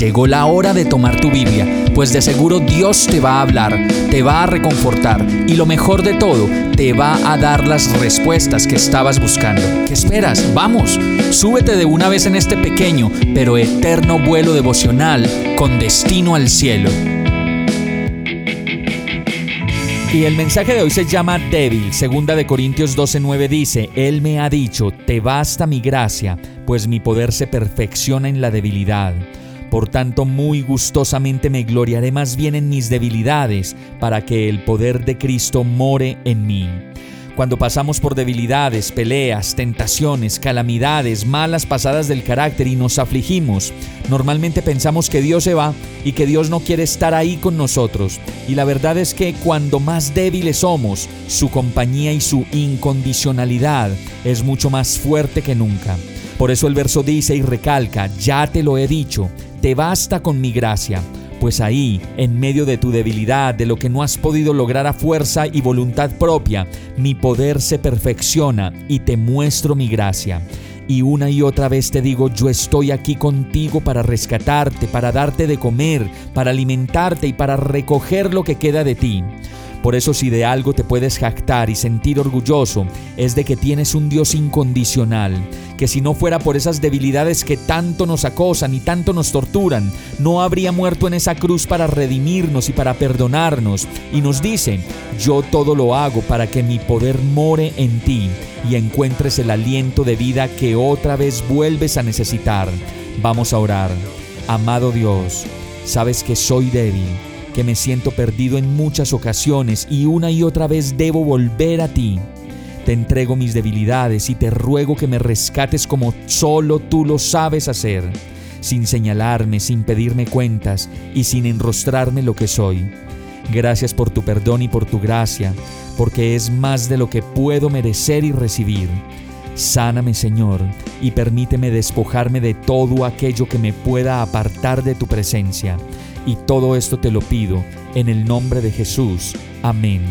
Llegó la hora de tomar tu Biblia, pues de seguro Dios te va a hablar, te va a reconfortar y lo mejor de todo, te va a dar las respuestas que estabas buscando. ¿Qué esperas? Vamos, súbete de una vez en este pequeño pero eterno vuelo devocional con destino al cielo. Y el mensaje de hoy se llama débil. Segunda de Corintios 12:9 dice, Él me ha dicho, te basta mi gracia, pues mi poder se perfecciona en la debilidad. Por tanto, muy gustosamente me gloriaré más bien en mis debilidades, para que el poder de Cristo more en mí. Cuando pasamos por debilidades, peleas, tentaciones, calamidades, malas pasadas del carácter y nos afligimos, normalmente pensamos que Dios se va y que Dios no quiere estar ahí con nosotros. Y la verdad es que cuando más débiles somos, su compañía y su incondicionalidad es mucho más fuerte que nunca. Por eso el verso dice y recalca, ya te lo he dicho, te basta con mi gracia, pues ahí, en medio de tu debilidad, de lo que no has podido lograr a fuerza y voluntad propia, mi poder se perfecciona y te muestro mi gracia. Y una y otra vez te digo, yo estoy aquí contigo para rescatarte, para darte de comer, para alimentarte y para recoger lo que queda de ti. Por eso si de algo te puedes jactar y sentir orgulloso, es de que tienes un Dios incondicional, que si no fuera por esas debilidades que tanto nos acosan y tanto nos torturan, no habría muerto en esa cruz para redimirnos y para perdonarnos. Y nos dice, yo todo lo hago para que mi poder more en ti y encuentres el aliento de vida que otra vez vuelves a necesitar. Vamos a orar. Amado Dios, sabes que soy débil que me siento perdido en muchas ocasiones y una y otra vez debo volver a ti. Te entrego mis debilidades y te ruego que me rescates como solo tú lo sabes hacer, sin señalarme, sin pedirme cuentas y sin enrostrarme lo que soy. Gracias por tu perdón y por tu gracia, porque es más de lo que puedo merecer y recibir. Sáname, Señor, y permíteme despojarme de todo aquello que me pueda apartar de tu presencia. Y todo esto te lo pido en el nombre de Jesús. Amén.